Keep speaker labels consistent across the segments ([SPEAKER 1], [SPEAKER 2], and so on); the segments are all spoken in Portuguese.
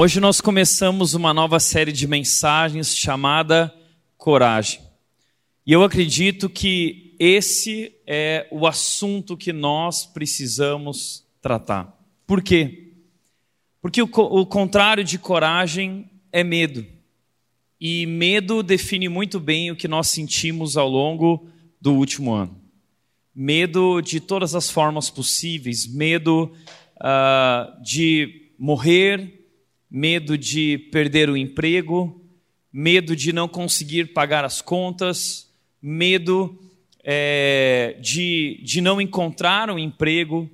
[SPEAKER 1] Hoje nós começamos uma nova série de mensagens chamada Coragem. E eu acredito que esse é o assunto que nós precisamos tratar. Por quê? Porque o, o contrário de coragem é medo. E medo define muito bem o que nós sentimos ao longo do último ano. Medo de todas as formas possíveis, medo uh, de morrer, medo de perder o emprego, medo de não conseguir pagar as contas, medo é, de, de não encontrar um emprego,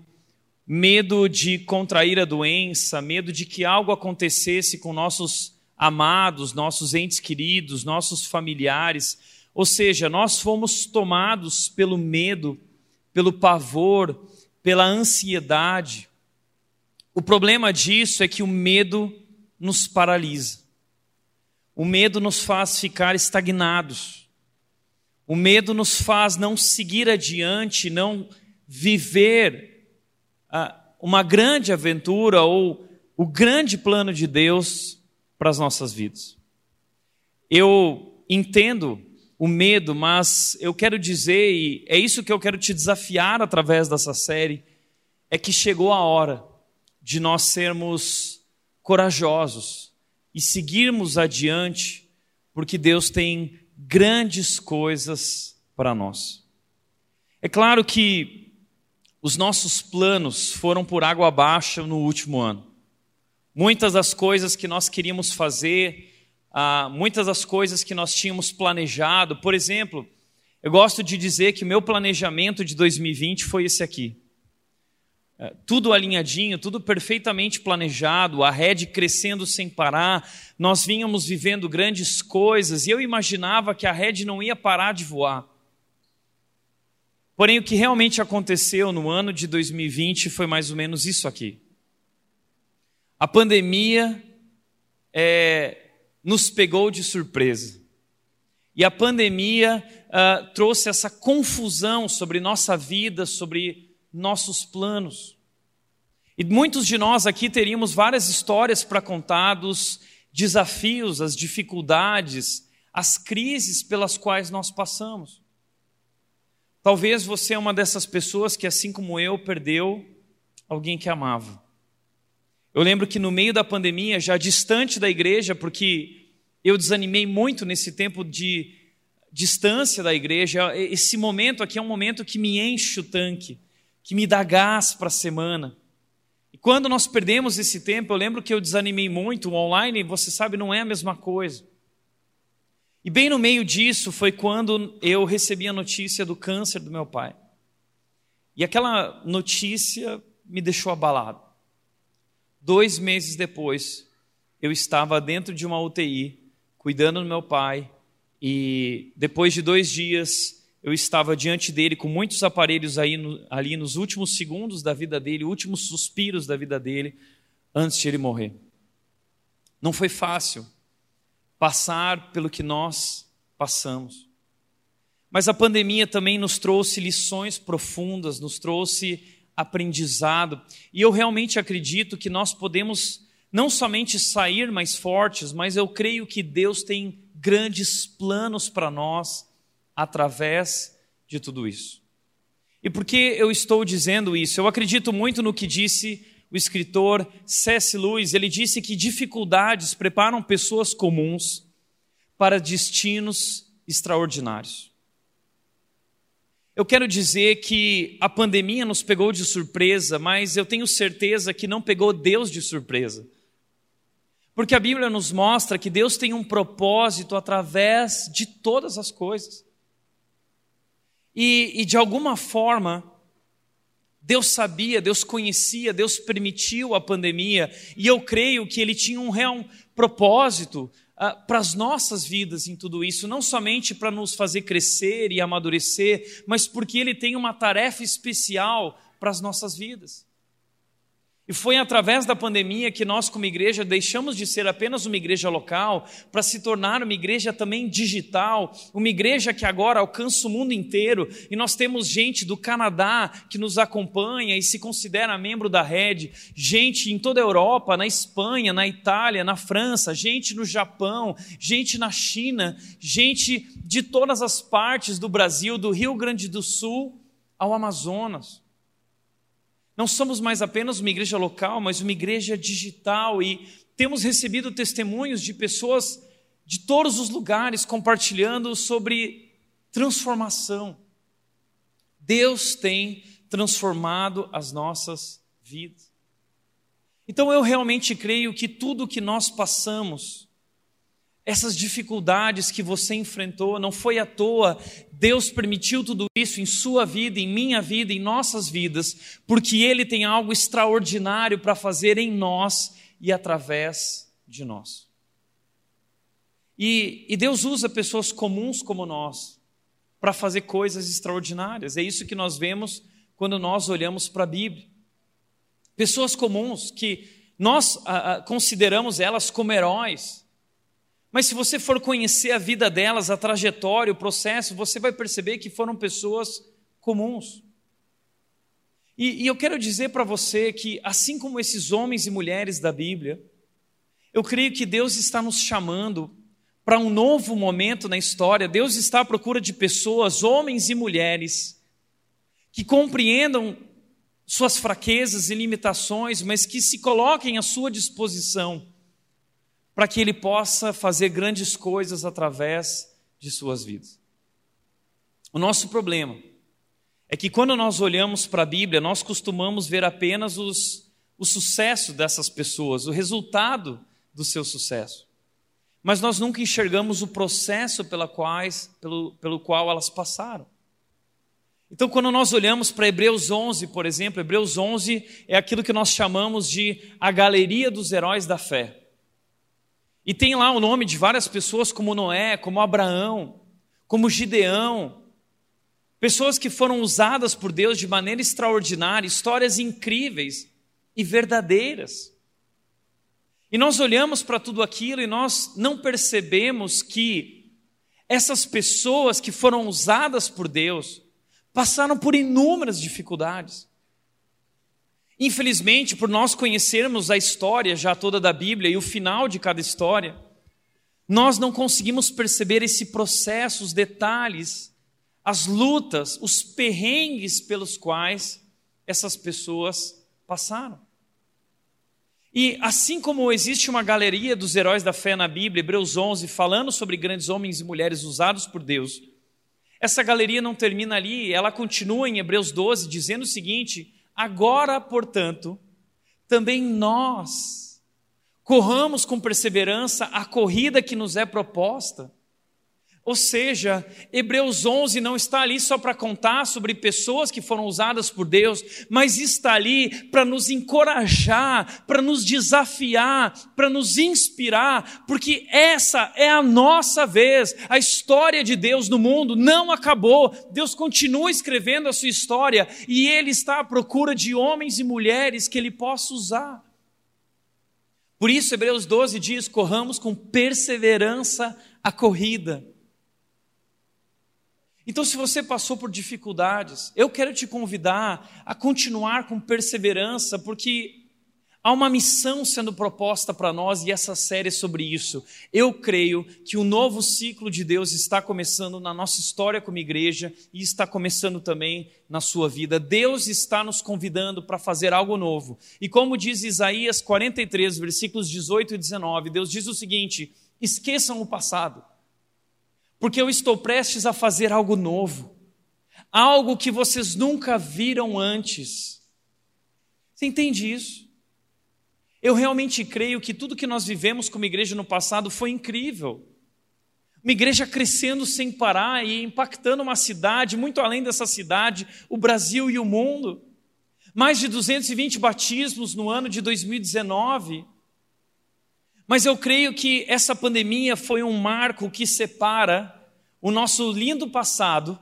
[SPEAKER 1] medo de contrair a doença, medo de que algo acontecesse com nossos amados, nossos entes queridos, nossos familiares. Ou seja, nós fomos tomados pelo medo, pelo pavor, pela ansiedade. O problema disso é que o medo nos paralisa. O medo nos faz ficar estagnados. O medo nos faz não seguir adiante, não viver ah, uma grande aventura ou o grande plano de Deus para as nossas vidas. Eu entendo o medo, mas eu quero dizer, e é isso que eu quero te desafiar através dessa série, é que chegou a hora de nós sermos corajosos e seguirmos adiante, porque Deus tem grandes coisas para nós. É claro que os nossos planos foram por água abaixo no último ano. Muitas das coisas que nós queríamos fazer, ah, muitas das coisas que nós tínhamos planejado, por exemplo, eu gosto de dizer que o meu planejamento de 2020 foi esse aqui. É, tudo alinhadinho, tudo perfeitamente planejado, a rede crescendo sem parar, nós vínhamos vivendo grandes coisas e eu imaginava que a rede não ia parar de voar. Porém, o que realmente aconteceu no ano de 2020 foi mais ou menos isso aqui. A pandemia é, nos pegou de surpresa. E a pandemia uh, trouxe essa confusão sobre nossa vida, sobre nossos planos. E muitos de nós aqui teríamos várias histórias para contar dos desafios, as dificuldades, as crises pelas quais nós passamos. Talvez você é uma dessas pessoas que, assim como eu, perdeu alguém que amava. Eu lembro que no meio da pandemia, já distante da igreja, porque eu desanimei muito nesse tempo de distância da igreja, esse momento aqui é um momento que me enche o tanque, que me dá gás para a semana. E quando nós perdemos esse tempo, eu lembro que eu desanimei muito. O online, você sabe, não é a mesma coisa. E bem no meio disso foi quando eu recebi a notícia do câncer do meu pai. E aquela notícia me deixou abalado. Dois meses depois, eu estava dentro de uma UTI, cuidando do meu pai, e depois de dois dias, eu estava diante dele com muitos aparelhos aí no, ali nos últimos segundos da vida dele, últimos suspiros da vida dele, antes de ele morrer. Não foi fácil passar pelo que nós passamos. Mas a pandemia também nos trouxe lições profundas, nos trouxe aprendizado. E eu realmente acredito que nós podemos não somente sair mais fortes, mas eu creio que Deus tem grandes planos para nós através de tudo isso. E por que eu estou dizendo isso? Eu acredito muito no que disse o escritor C.S. Lewis. Ele disse que dificuldades preparam pessoas comuns para destinos extraordinários. Eu quero dizer que a pandemia nos pegou de surpresa, mas eu tenho certeza que não pegou Deus de surpresa. Porque a Bíblia nos mostra que Deus tem um propósito através de todas as coisas. E, e de alguma forma, Deus sabia, Deus conhecia, Deus permitiu a pandemia, e eu creio que Ele tinha um real propósito uh, para as nossas vidas em tudo isso, não somente para nos fazer crescer e amadurecer, mas porque Ele tem uma tarefa especial para as nossas vidas. E foi através da pandemia que nós, como igreja, deixamos de ser apenas uma igreja local para se tornar uma igreja também digital, uma igreja que agora alcança o mundo inteiro. E nós temos gente do Canadá que nos acompanha e se considera membro da rede, gente em toda a Europa, na Espanha, na Itália, na França, gente no Japão, gente na China, gente de todas as partes do Brasil, do Rio Grande do Sul ao Amazonas. Não somos mais apenas uma igreja local, mas uma igreja digital e temos recebido testemunhos de pessoas de todos os lugares compartilhando sobre transformação. Deus tem transformado as nossas vidas. Então eu realmente creio que tudo que nós passamos, essas dificuldades que você enfrentou, não foi à toa. Deus permitiu tudo isso em sua vida, em minha vida, em nossas vidas, porque Ele tem algo extraordinário para fazer em nós e através de nós. E, e Deus usa pessoas comuns como nós para fazer coisas extraordinárias. É isso que nós vemos quando nós olhamos para a Bíblia. Pessoas comuns que nós a, a, consideramos elas como heróis mas se você for conhecer a vida delas, a trajetória, o processo, você vai perceber que foram pessoas comuns. E, e eu quero dizer para você que, assim como esses homens e mulheres da Bíblia, eu creio que Deus está nos chamando para um novo momento na história. Deus está à procura de pessoas, homens e mulheres, que compreendam suas fraquezas e limitações, mas que se coloquem à sua disposição para que ele possa fazer grandes coisas através de suas vidas. O nosso problema é que quando nós olhamos para a Bíblia, nós costumamos ver apenas os, o sucesso dessas pessoas, o resultado do seu sucesso. Mas nós nunca enxergamos o processo pela quais, pelo, pelo qual elas passaram. Então, quando nós olhamos para Hebreus 11, por exemplo, Hebreus 11 é aquilo que nós chamamos de a galeria dos heróis da fé. E tem lá o nome de várias pessoas, como Noé, como Abraão, como Gideão. Pessoas que foram usadas por Deus de maneira extraordinária, histórias incríveis e verdadeiras. E nós olhamos para tudo aquilo e nós não percebemos que essas pessoas que foram usadas por Deus passaram por inúmeras dificuldades. Infelizmente, por nós conhecermos a história já toda da Bíblia e o final de cada história, nós não conseguimos perceber esse processo, os detalhes, as lutas, os perrengues pelos quais essas pessoas passaram. E assim como existe uma galeria dos heróis da fé na Bíblia, Hebreus 11, falando sobre grandes homens e mulheres usados por Deus, essa galeria não termina ali, ela continua em Hebreus 12, dizendo o seguinte: Agora, portanto, também nós corramos com perseverança a corrida que nos é proposta ou seja, Hebreus 11 não está ali só para contar sobre pessoas que foram usadas por Deus, mas está ali para nos encorajar, para nos desafiar, para nos inspirar, porque essa é a nossa vez. A história de Deus no mundo não acabou. Deus continua escrevendo a sua história e Ele está à procura de homens e mulheres que Ele possa usar. Por isso, Hebreus 12 diz: corramos com perseverança a corrida então, se você passou por dificuldades, eu quero te convidar a continuar com perseverança, porque há uma missão sendo proposta para nós e essa série é sobre isso. Eu creio que um novo ciclo de Deus está começando na nossa história como igreja e está começando também na sua vida. Deus está nos convidando para fazer algo novo. E como diz Isaías 43, versículos 18 e 19, Deus diz o seguinte: esqueçam o passado porque eu estou prestes a fazer algo novo, algo que vocês nunca viram antes. Você entende isso? Eu realmente creio que tudo que nós vivemos como igreja no passado foi incrível. Uma igreja crescendo sem parar e impactando uma cidade, muito além dessa cidade, o Brasil e o mundo. Mais de 220 batismos no ano de 2019. Mas eu creio que essa pandemia foi um marco que separa o nosso lindo passado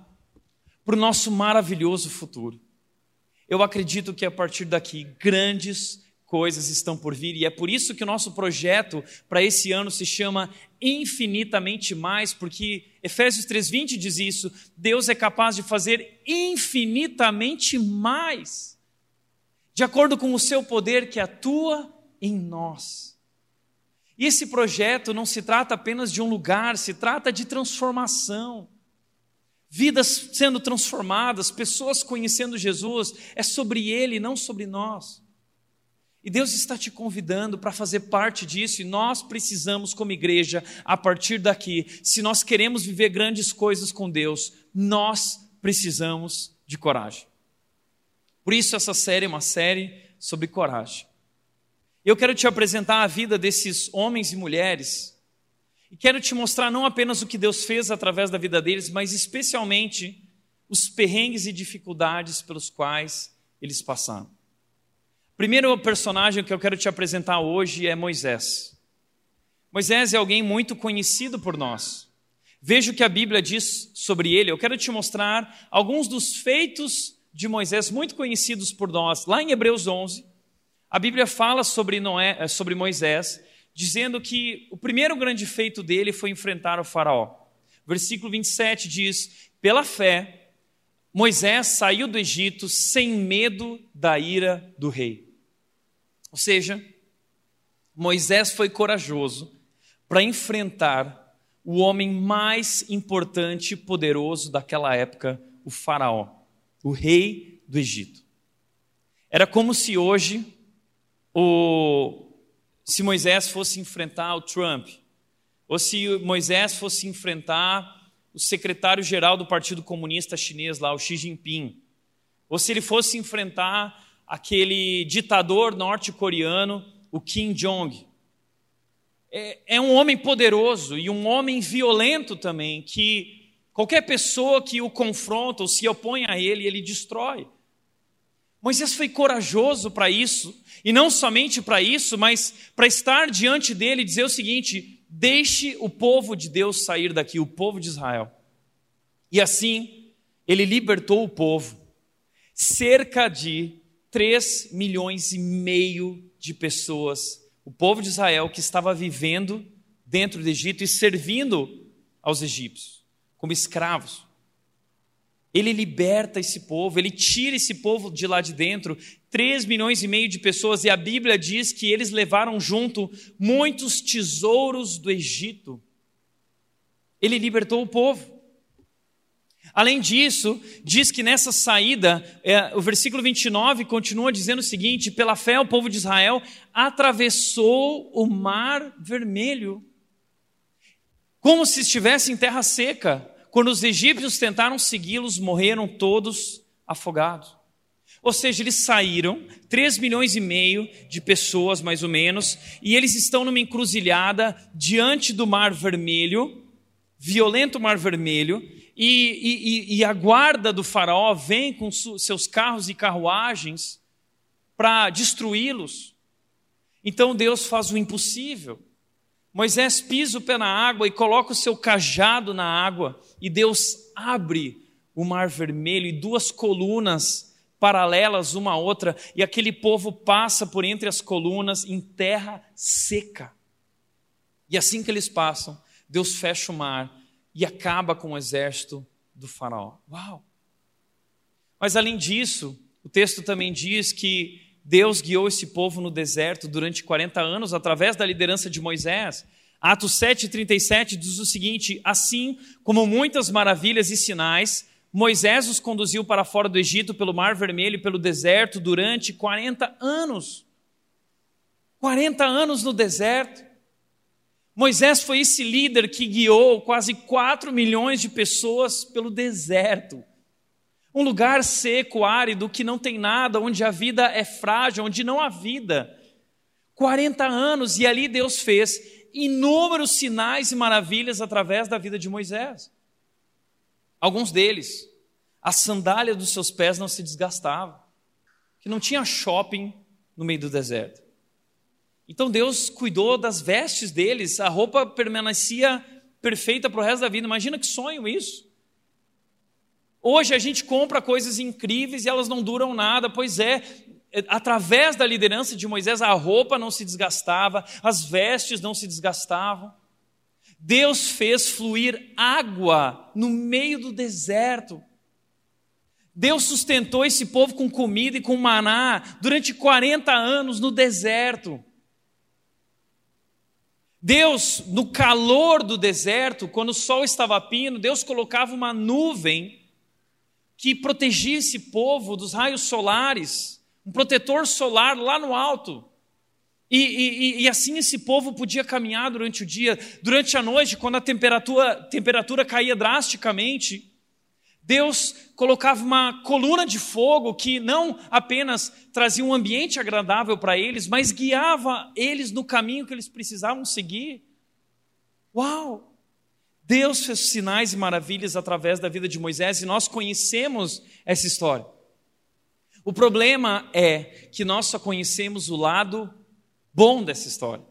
[SPEAKER 1] para o nosso maravilhoso futuro. Eu acredito que a partir daqui, grandes coisas estão por vir, e é por isso que o nosso projeto para esse ano se chama Infinitamente Mais, porque Efésios 3,20 diz isso: Deus é capaz de fazer infinitamente mais, de acordo com o seu poder que atua em nós. E esse projeto não se trata apenas de um lugar, se trata de transformação. Vidas sendo transformadas, pessoas conhecendo Jesus, é sobre Ele, não sobre nós. E Deus está te convidando para fazer parte disso, e nós precisamos, como igreja, a partir daqui, se nós queremos viver grandes coisas com Deus, nós precisamos de coragem. Por isso, essa série é uma série sobre coragem. Eu quero te apresentar a vida desses homens e mulheres, e quero te mostrar não apenas o que Deus fez através da vida deles, mas especialmente os perrengues e dificuldades pelos quais eles passaram. Primeiro personagem que eu quero te apresentar hoje é Moisés. Moisés é alguém muito conhecido por nós. Veja o que a Bíblia diz sobre ele. Eu quero te mostrar alguns dos feitos de Moisés muito conhecidos por nós. Lá em Hebreus 11, a Bíblia fala sobre, Noé, eh, sobre Moisés, dizendo que o primeiro grande feito dele foi enfrentar o faraó. Versículo 27 diz: Pela fé, Moisés saiu do Egito sem medo da ira do rei. Ou seja, Moisés foi corajoso para enfrentar o homem mais importante e poderoso daquela época, o Faraó, o rei do Egito. Era como se hoje o, se Moisés fosse enfrentar o Trump, ou se Moisés fosse enfrentar o secretário-geral do Partido Comunista Chinês lá, o Xi Jinping, ou se ele fosse enfrentar aquele ditador norte-coreano, o Kim Jong. É, é um homem poderoso e um homem violento também, que qualquer pessoa que o confronta ou se opõe a ele, ele destrói. Moisés foi corajoso para isso, e não somente para isso, mas para estar diante dele e dizer o seguinte: deixe o povo de Deus sair daqui, o povo de Israel. E assim, ele libertou o povo, cerca de 3 milhões e meio de pessoas, o povo de Israel que estava vivendo dentro do Egito e servindo aos egípcios como escravos. Ele liberta esse povo, ele tira esse povo de lá de dentro, 3 milhões e meio de pessoas, e a Bíblia diz que eles levaram junto muitos tesouros do Egito. Ele libertou o povo. Além disso, diz que nessa saída, é, o versículo 29 continua dizendo o seguinte: pela fé, o povo de Israel atravessou o mar vermelho, como se estivesse em terra seca. Quando os egípcios tentaram segui-los, morreram todos afogados. Ou seja, eles saíram, 3 milhões e meio de pessoas, mais ou menos, e eles estão numa encruzilhada diante do Mar Vermelho, violento Mar Vermelho, e, e, e a guarda do faraó vem com seus carros e carruagens para destruí-los. Então Deus faz o impossível. Moisés pisa o pé na água e coloca o seu cajado na água, e Deus abre o mar vermelho e duas colunas paralelas uma à outra, e aquele povo passa por entre as colunas em terra seca. E assim que eles passam, Deus fecha o mar e acaba com o exército do Faraó. Uau! Mas além disso, o texto também diz que Deus guiou esse povo no deserto durante 40 anos através da liderança de Moisés. Atos 7:37 diz o seguinte: Assim como muitas maravilhas e sinais, Moisés os conduziu para fora do Egito pelo Mar Vermelho e pelo deserto durante 40 anos. 40 anos no deserto. Moisés foi esse líder que guiou quase 4 milhões de pessoas pelo deserto. Um lugar seco, árido, que não tem nada, onde a vida é frágil, onde não há vida. 40 anos, e ali Deus fez inúmeros sinais e maravilhas através da vida de Moisés. Alguns deles, a sandália dos seus pés não se desgastava, que não tinha shopping no meio do deserto. Então Deus cuidou das vestes deles, a roupa permanecia perfeita para o resto da vida. Imagina que sonho isso. Hoje a gente compra coisas incríveis e elas não duram nada. Pois é, através da liderança de Moisés, a roupa não se desgastava, as vestes não se desgastavam. Deus fez fluir água no meio do deserto. Deus sustentou esse povo com comida e com maná durante 40 anos no deserto. Deus, no calor do deserto, quando o sol estava pino, Deus colocava uma nuvem que protegia esse povo dos raios solares, um protetor solar lá no alto. E, e, e, assim esse povo podia caminhar durante o dia. Durante a noite, quando a temperatura, temperatura caía drasticamente, Deus colocava uma coluna de fogo que não apenas trazia um ambiente agradável para eles, mas guiava eles no caminho que eles precisavam seguir. Uau! Deus fez sinais e maravilhas através da vida de Moisés e nós conhecemos essa história. O problema é que nós só conhecemos o lado bom dessa história.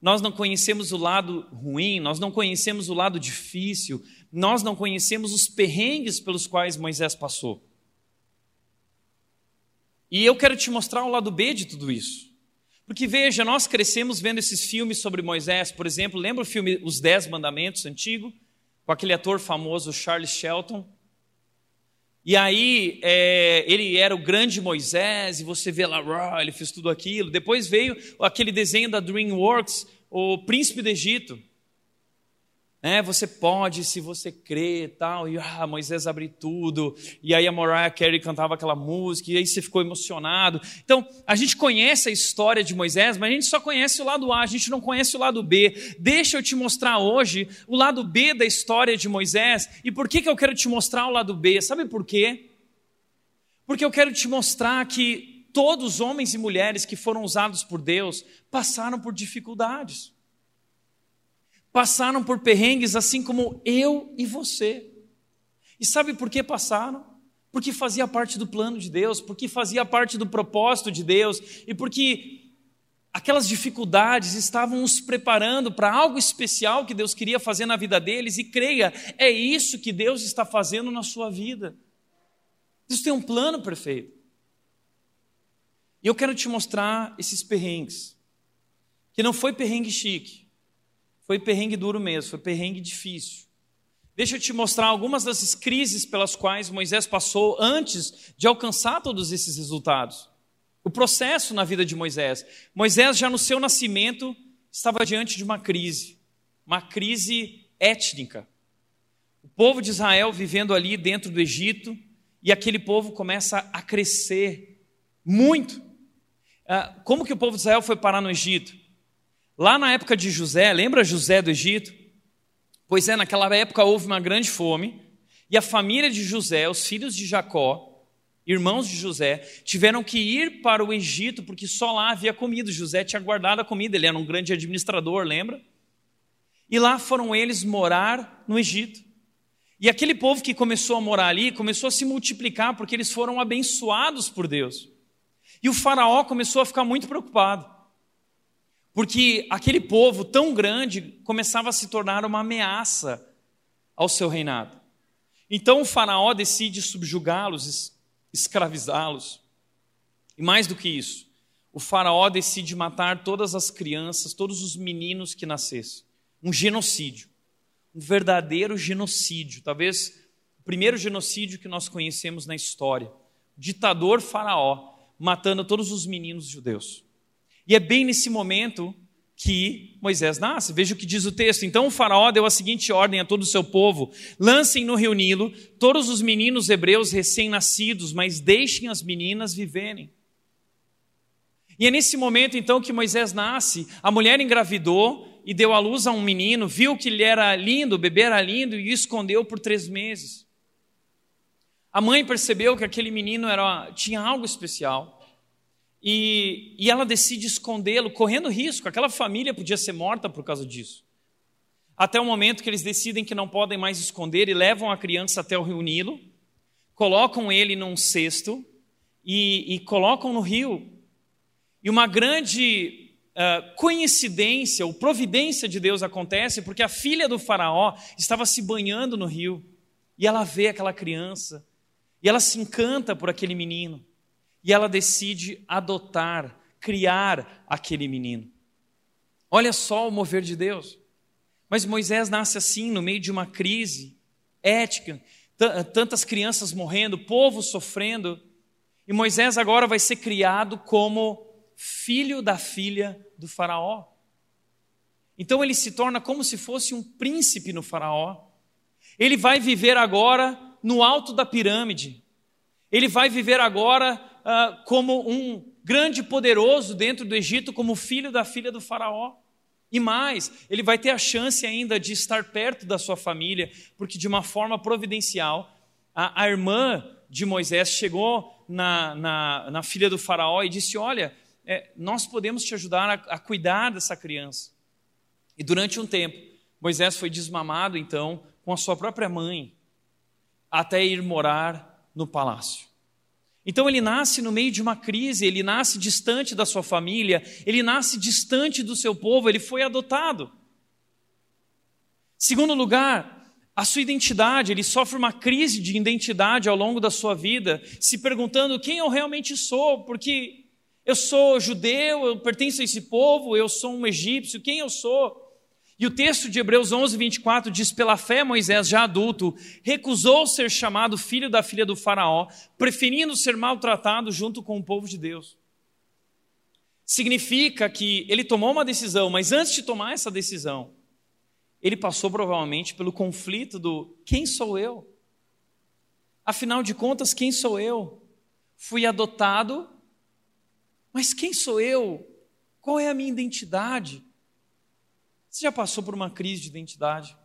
[SPEAKER 1] Nós não conhecemos o lado ruim, nós não conhecemos o lado difícil, nós não conhecemos os perrengues pelos quais Moisés passou. E eu quero te mostrar o lado B de tudo isso. Porque veja, nós crescemos vendo esses filmes sobre Moisés, por exemplo, lembra o filme Os Dez Mandamentos, antigo? Com aquele ator famoso Charles Shelton. E aí, é, ele era o grande Moisés, e você vê lá, ele fez tudo aquilo. Depois veio aquele desenho da DreamWorks, o Príncipe do Egito. É, você pode se você crê tal, e ah, Moisés abriu tudo, e aí a Mariah Carey cantava aquela música, e aí você ficou emocionado. Então, a gente conhece a história de Moisés, mas a gente só conhece o lado A, a gente não conhece o lado B. Deixa eu te mostrar hoje o lado B da história de Moisés, e por que, que eu quero te mostrar o lado B? Sabe por quê? Porque eu quero te mostrar que todos os homens e mulheres que foram usados por Deus passaram por dificuldades passaram por perrengues assim como eu e você. E sabe por que passaram? Porque fazia parte do plano de Deus, porque fazia parte do propósito de Deus e porque aquelas dificuldades estavam os preparando para algo especial que Deus queria fazer na vida deles e creia, é isso que Deus está fazendo na sua vida. Deus tem um plano perfeito. E eu quero te mostrar esses perrengues, que não foi perrengue chique, foi perrengue duro mesmo, foi perrengue difícil. Deixa eu te mostrar algumas dessas crises pelas quais Moisés passou antes de alcançar todos esses resultados. O processo na vida de Moisés. Moisés, já no seu nascimento, estava diante de uma crise, uma crise étnica. O povo de Israel vivendo ali dentro do Egito, e aquele povo começa a crescer muito. Ah, como que o povo de Israel foi parar no Egito? Lá na época de José, lembra José do Egito? Pois é, naquela época houve uma grande fome, e a família de José, os filhos de Jacó, irmãos de José, tiveram que ir para o Egito, porque só lá havia comida. José tinha guardado a comida, ele era um grande administrador, lembra? E lá foram eles morar no Egito. E aquele povo que começou a morar ali começou a se multiplicar porque eles foram abençoados por Deus. E o Faraó começou a ficar muito preocupado. Porque aquele povo tão grande começava a se tornar uma ameaça ao seu reinado. Então o Faraó decide subjugá-los, escravizá-los. E mais do que isso, o Faraó decide matar todas as crianças, todos os meninos que nascessem. Um genocídio. Um verdadeiro genocídio. Talvez o primeiro genocídio que nós conhecemos na história. O ditador Faraó matando todos os meninos judeus. E é bem nesse momento que Moisés nasce. Veja o que diz o texto. Então o faraó deu a seguinte ordem a todo o seu povo: lancem no rio Nilo todos os meninos hebreus recém-nascidos, mas deixem as meninas viverem. E é nesse momento então que Moisés nasce. A mulher engravidou e deu à luz a um menino, viu que ele era lindo, o bebê era lindo e o escondeu por três meses. A mãe percebeu que aquele menino era, tinha algo especial. E, e ela decide escondê-lo, correndo risco. Aquela família podia ser morta por causa disso. Até o momento que eles decidem que não podem mais esconder e levam a criança até o rio Nilo, colocam ele num cesto e, e colocam no rio. E uma grande uh, coincidência ou providência de Deus acontece porque a filha do Faraó estava se banhando no rio e ela vê aquela criança e ela se encanta por aquele menino. E ela decide adotar, criar aquele menino. Olha só o mover de Deus. Mas Moisés nasce assim, no meio de uma crise ética, tantas crianças morrendo, povo sofrendo, e Moisés agora vai ser criado como filho da filha do Faraó. Então ele se torna como se fosse um príncipe no Faraó. Ele vai viver agora no alto da pirâmide. Ele vai viver agora uh, como um grande poderoso dentro do Egito, como filho da filha do Faraó. E mais, ele vai ter a chance ainda de estar perto da sua família, porque de uma forma providencial, a, a irmã de Moisés chegou na, na, na, filha do Faraó e disse: Olha, é, nós podemos te ajudar a, a cuidar dessa criança. E durante um tempo, Moisés foi desmamado, então, com a sua própria mãe, até ir morar no palácio. Então ele nasce no meio de uma crise, ele nasce distante da sua família, ele nasce distante do seu povo, ele foi adotado. Segundo lugar, a sua identidade, ele sofre uma crise de identidade ao longo da sua vida, se perguntando quem eu realmente sou, porque eu sou judeu, eu pertenço a esse povo, eu sou um egípcio, quem eu sou? E o texto de Hebreus 11, 24 diz: Pela fé, Moisés, já adulto, recusou ser chamado filho da filha do Faraó, preferindo ser maltratado junto com o povo de Deus. Significa que ele tomou uma decisão, mas antes de tomar essa decisão, ele passou provavelmente pelo conflito do: quem sou eu? Afinal de contas, quem sou eu? Fui adotado, mas quem sou eu? Qual é a minha identidade? Você já passou por uma crise de identidade?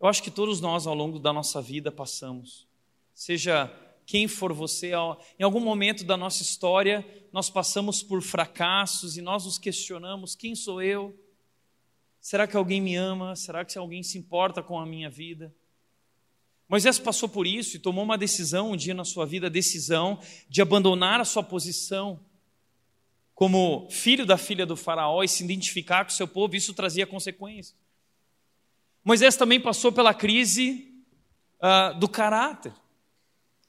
[SPEAKER 1] Eu acho que todos nós, ao longo da nossa vida, passamos. Seja quem for você, em algum momento da nossa história, nós passamos por fracassos e nós nos questionamos: quem sou eu? Será que alguém me ama? Será que alguém se importa com a minha vida? Moisés passou por isso e tomou uma decisão um dia na sua vida, a decisão de abandonar a sua posição como filho da filha do Faraó e se identificar com seu povo, isso trazia consequências. Moisés também passou pela crise uh, do caráter.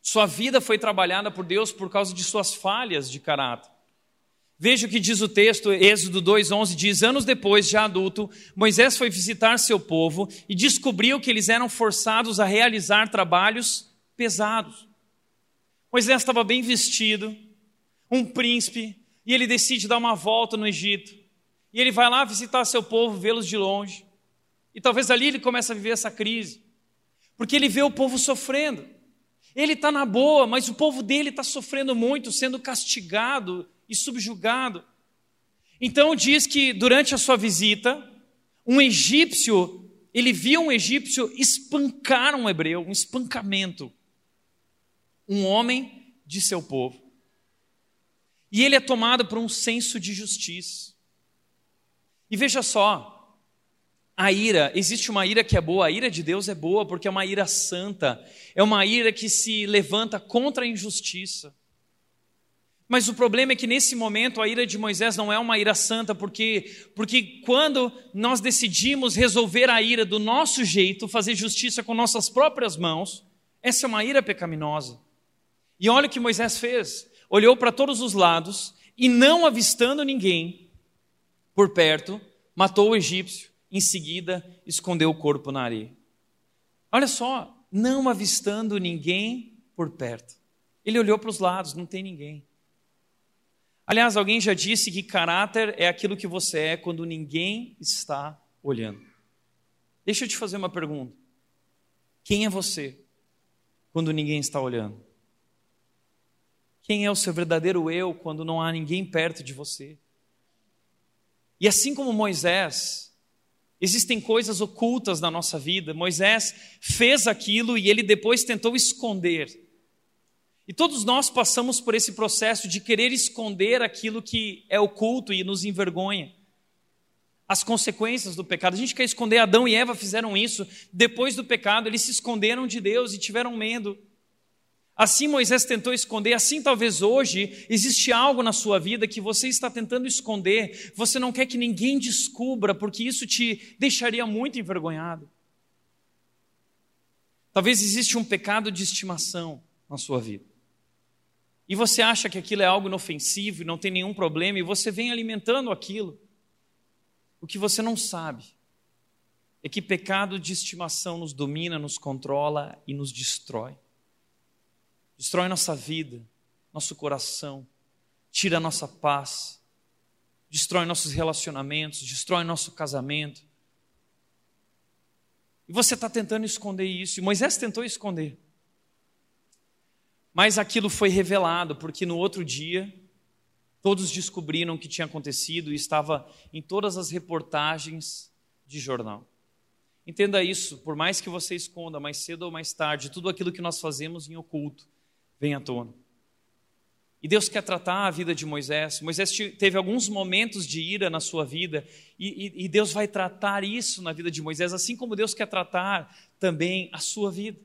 [SPEAKER 1] Sua vida foi trabalhada por Deus por causa de suas falhas de caráter. Veja o que diz o texto, Êxodo 2,11 diz: Anos depois, já adulto, Moisés foi visitar seu povo e descobriu que eles eram forçados a realizar trabalhos pesados. Moisés estava bem vestido, um príncipe, e ele decide dar uma volta no Egito. E ele vai lá visitar seu povo, vê-los de longe. E talvez ali ele comece a viver essa crise. Porque ele vê o povo sofrendo. Ele está na boa, mas o povo dele está sofrendo muito, sendo castigado e subjugado. Então diz que durante a sua visita, um egípcio, ele viu um egípcio espancar um hebreu, um espancamento. Um homem de seu povo. E ele é tomado por um senso de justiça. E veja só, a ira, existe uma ira que é boa, a ira de Deus é boa porque é uma ira santa, é uma ira que se levanta contra a injustiça. Mas o problema é que nesse momento a ira de Moisés não é uma ira santa, porque, porque quando nós decidimos resolver a ira do nosso jeito, fazer justiça com nossas próprias mãos, essa é uma ira pecaminosa. E olha o que Moisés fez olhou para todos os lados e, não avistando ninguém por perto, matou o egípcio. Em seguida, escondeu o corpo na areia. Olha só, não avistando ninguém por perto. Ele olhou para os lados, não tem ninguém. Aliás, alguém já disse que caráter é aquilo que você é quando ninguém está olhando. Deixa eu te fazer uma pergunta. Quem é você quando ninguém está olhando? Quem é o seu verdadeiro eu quando não há ninguém perto de você? E assim como Moisés, existem coisas ocultas na nossa vida. Moisés fez aquilo e ele depois tentou esconder. E todos nós passamos por esse processo de querer esconder aquilo que é oculto e nos envergonha. As consequências do pecado. A gente quer esconder. Adão e Eva fizeram isso. Depois do pecado, eles se esconderam de Deus e tiveram medo. Assim Moisés tentou esconder, assim talvez hoje existe algo na sua vida que você está tentando esconder, você não quer que ninguém descubra, porque isso te deixaria muito envergonhado. Talvez existe um pecado de estimação na sua vida. e você acha que aquilo é algo inofensivo não tem nenhum problema, e você vem alimentando aquilo. O que você não sabe é que pecado de estimação nos domina, nos controla e nos destrói. Destrói nossa vida, nosso coração, tira nossa paz, destrói nossos relacionamentos, destrói nosso casamento. E você está tentando esconder isso, e Moisés tentou esconder. Mas aquilo foi revelado, porque no outro dia, todos descobriram o que tinha acontecido e estava em todas as reportagens de jornal. Entenda isso, por mais que você esconda, mais cedo ou mais tarde, tudo aquilo que nós fazemos em oculto vem à tona. E Deus quer tratar a vida de Moisés. Moisés teve alguns momentos de ira na sua vida, e, e, e Deus vai tratar isso na vida de Moisés, assim como Deus quer tratar também a sua vida.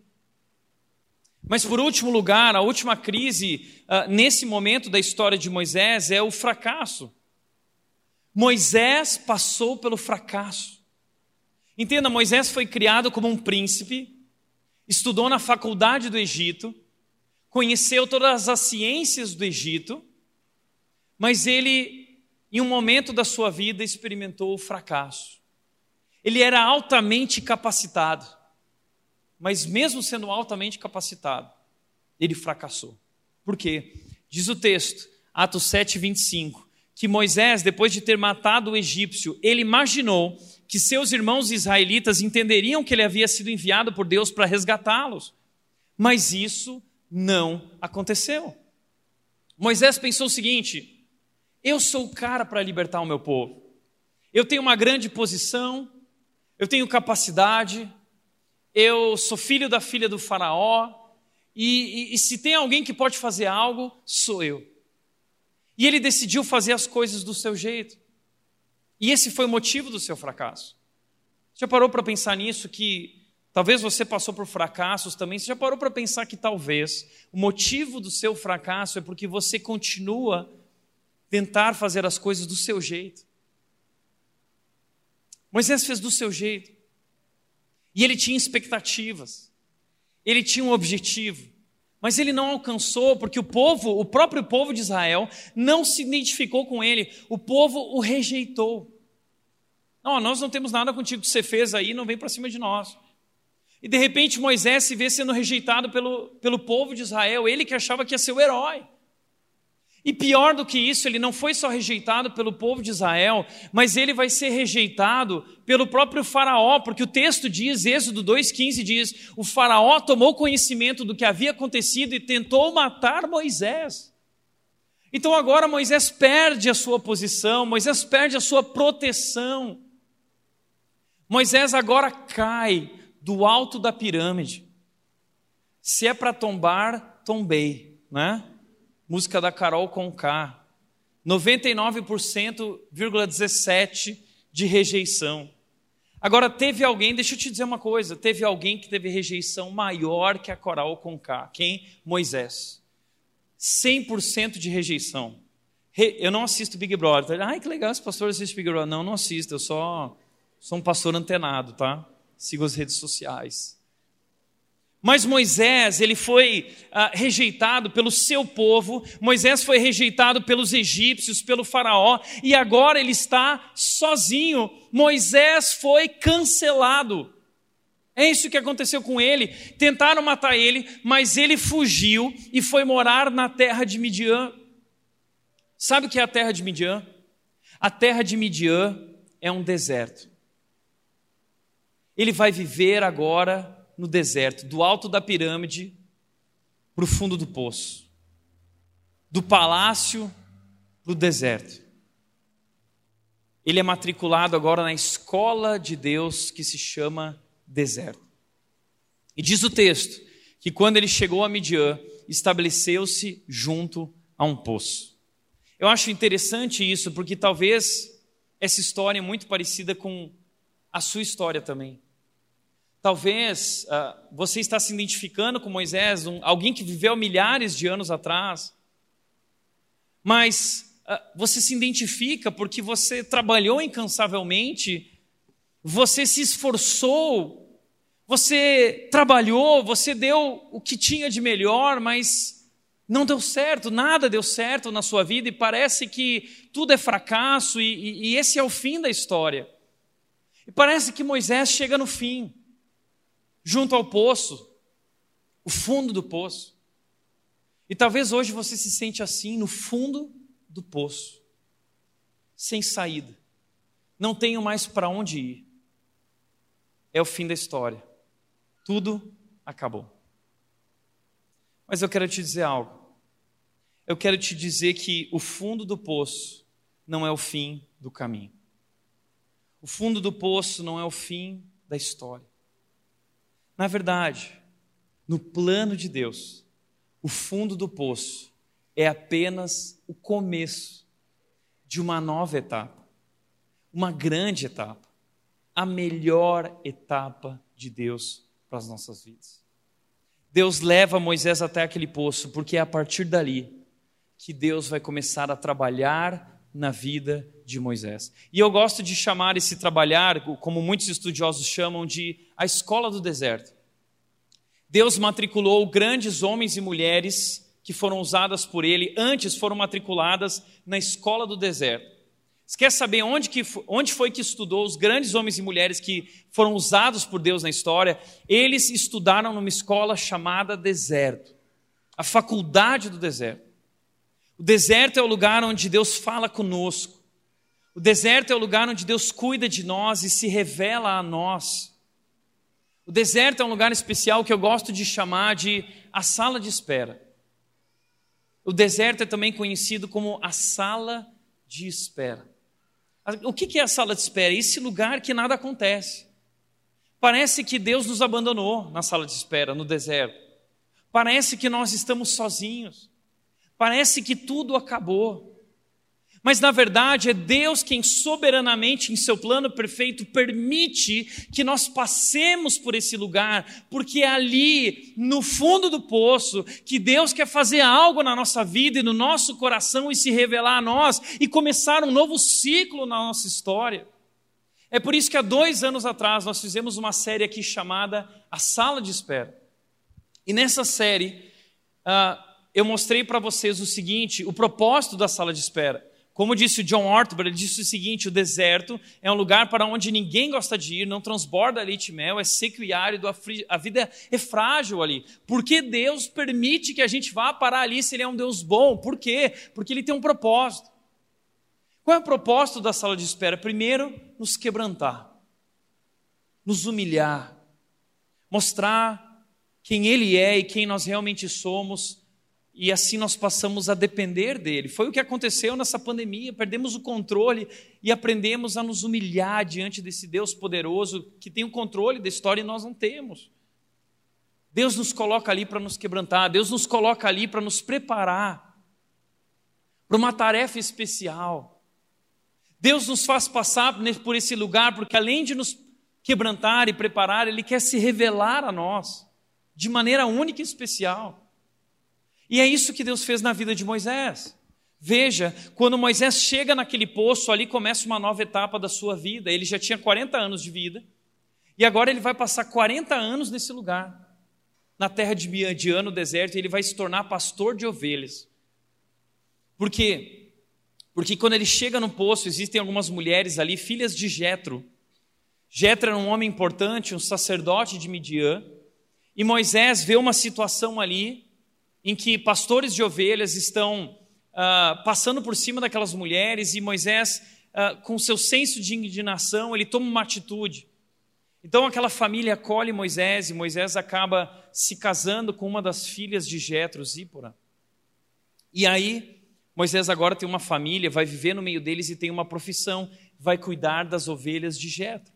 [SPEAKER 1] Mas, por último lugar, a última crise uh, nesse momento da história de Moisés é o fracasso. Moisés passou pelo fracasso. Entenda, Moisés foi criado como um príncipe, estudou na faculdade do Egito, conheceu todas as ciências do Egito, mas ele, em um momento da sua vida, experimentou o fracasso. Ele era altamente capacitado mas mesmo sendo altamente capacitado, ele fracassou. Por quê? Diz o texto, Atos 7, 25, que Moisés, depois de ter matado o egípcio, ele imaginou que seus irmãos israelitas entenderiam que ele havia sido enviado por Deus para resgatá-los. Mas isso não aconteceu. Moisés pensou o seguinte: eu sou o cara para libertar o meu povo. Eu tenho uma grande posição, eu tenho capacidade, eu sou filho da filha do Faraó, e, e, e se tem alguém que pode fazer algo, sou eu. E ele decidiu fazer as coisas do seu jeito. E esse foi o motivo do seu fracasso. Já parou para pensar nisso? Que talvez você passou por fracassos também. Você já parou para pensar que talvez o motivo do seu fracasso é porque você continua tentar fazer as coisas do seu jeito. Moisés fez do seu jeito. E ele tinha expectativas, ele tinha um objetivo, mas ele não alcançou porque o povo, o próprio povo de Israel, não se identificou com ele, o povo o rejeitou. Não, nós não temos nada contigo que você fez aí, não vem para cima de nós. E de repente Moisés se vê sendo rejeitado pelo, pelo povo de Israel, ele que achava que ia ser o herói. E pior do que isso, ele não foi só rejeitado pelo povo de Israel, mas ele vai ser rejeitado pelo próprio Faraó, porque o texto diz, Êxodo 2,15 diz: o Faraó tomou conhecimento do que havia acontecido e tentou matar Moisés. Então agora Moisés perde a sua posição, Moisés perde a sua proteção. Moisés agora cai do alto da pirâmide. Se é para tombar, tombei, né? música da Carol Conká. 99,17% de rejeição. Agora, teve alguém, deixa eu te dizer uma coisa: teve alguém que teve rejeição maior que a Carol Conká. Quem? Moisés. 100% de rejeição. Eu não assisto Big Brother. Ai, que legal, esse pastor assiste Big Brother. Não, não assisto, eu só sou um pastor antenado, tá? Sigo as redes sociais. Mas Moisés, ele foi ah, rejeitado pelo seu povo, Moisés foi rejeitado pelos egípcios, pelo faraó, e agora ele está sozinho. Moisés foi cancelado. É isso que aconteceu com ele. Tentaram matar ele, mas ele fugiu e foi morar na terra de Midian. Sabe o que é a terra de Midian? A terra de Midian é um deserto. Ele vai viver agora no deserto, do alto da pirâmide para o fundo do poço, do palácio para o deserto. Ele é matriculado agora na escola de Deus que se chama deserto. E diz o texto que quando ele chegou a Midian, estabeleceu-se junto a um poço. Eu acho interessante isso, porque talvez essa história é muito parecida com a sua história também. Talvez uh, você está se identificando com Moisés, um, alguém que viveu milhares de anos atrás, mas uh, você se identifica porque você trabalhou incansavelmente, você se esforçou, você trabalhou, você deu o que tinha de melhor, mas não deu certo, nada deu certo na sua vida e parece que tudo é fracasso e, e, e esse é o fim da história. E parece que Moisés chega no fim, junto ao poço, o fundo do poço. E talvez hoje você se sente assim, no fundo do poço, sem saída. Não tenho mais para onde ir. É o fim da história. Tudo acabou. Mas eu quero te dizer algo. Eu quero te dizer que o fundo do poço não é o fim do caminho. O fundo do poço não é o fim da história. Na verdade, no plano de Deus, o fundo do poço é apenas o começo de uma nova etapa, uma grande etapa, a melhor etapa de Deus para as nossas vidas. Deus leva Moisés até aquele poço, porque é a partir dali que Deus vai começar a trabalhar na vida de Moisés. E eu gosto de chamar esse trabalhar, como muitos estudiosos chamam, de a escola do deserto. Deus matriculou grandes homens e mulheres que foram usadas por ele, antes foram matriculadas na escola do deserto. Você quer saber onde, que, onde foi que estudou os grandes homens e mulheres que foram usados por Deus na história? Eles estudaram numa escola chamada deserto, a faculdade do deserto. O deserto é o lugar onde Deus fala conosco. O deserto é o lugar onde Deus cuida de nós e se revela a nós. O deserto é um lugar especial que eu gosto de chamar de a sala de espera. O deserto é também conhecido como a sala de espera. O que é a sala de espera? Esse lugar que nada acontece. Parece que Deus nos abandonou na sala de espera, no deserto. Parece que nós estamos sozinhos. Parece que tudo acabou. Mas na verdade é Deus quem soberanamente, em seu plano perfeito, permite que nós passemos por esse lugar, porque é ali, no fundo do poço, que Deus quer fazer algo na nossa vida e no nosso coração e se revelar a nós e começar um novo ciclo na nossa história. É por isso que há dois anos atrás nós fizemos uma série aqui chamada A Sala de Espera. E nessa série, uh, eu mostrei para vocês o seguinte: o propósito da sala de espera. Como disse o John Ortberg, ele disse o seguinte: o deserto é um lugar para onde ninguém gosta de ir, não transborda leite e mel, é seco e árido, a vida é frágil ali. Por que Deus permite que a gente vá parar ali se Ele é um Deus bom? Por quê? Porque Ele tem um propósito. Qual é o propósito da sala de espera? Primeiro, nos quebrantar, nos humilhar, mostrar quem Ele é e quem nós realmente somos e assim nós passamos a depender dele. Foi o que aconteceu nessa pandemia, perdemos o controle e aprendemos a nos humilhar diante desse Deus poderoso que tem o controle da história e nós não temos. Deus nos coloca ali para nos quebrantar, Deus nos coloca ali para nos preparar para uma tarefa especial. Deus nos faz passar por esse lugar porque além de nos quebrantar e preparar, Ele quer se revelar a nós de maneira única e especial. E é isso que Deus fez na vida de Moisés. Veja, quando Moisés chega naquele poço, ali começa uma nova etapa da sua vida. Ele já tinha 40 anos de vida, e agora ele vai passar 40 anos nesse lugar, na terra de Midian, no deserto, e ele vai se tornar pastor de ovelhas. Por quê? Porque quando ele chega no poço, existem algumas mulheres ali, filhas de Jetro. Jetro era um homem importante, um sacerdote de Midian, e Moisés vê uma situação ali em que pastores de ovelhas estão uh, passando por cima daquelas mulheres e Moisés, uh, com seu senso de indignação, ele toma uma atitude. Então aquela família acolhe Moisés e Moisés acaba se casando com uma das filhas de Jetro, Zípora. E aí Moisés agora tem uma família, vai viver no meio deles e tem uma profissão, vai cuidar das ovelhas de Jetro.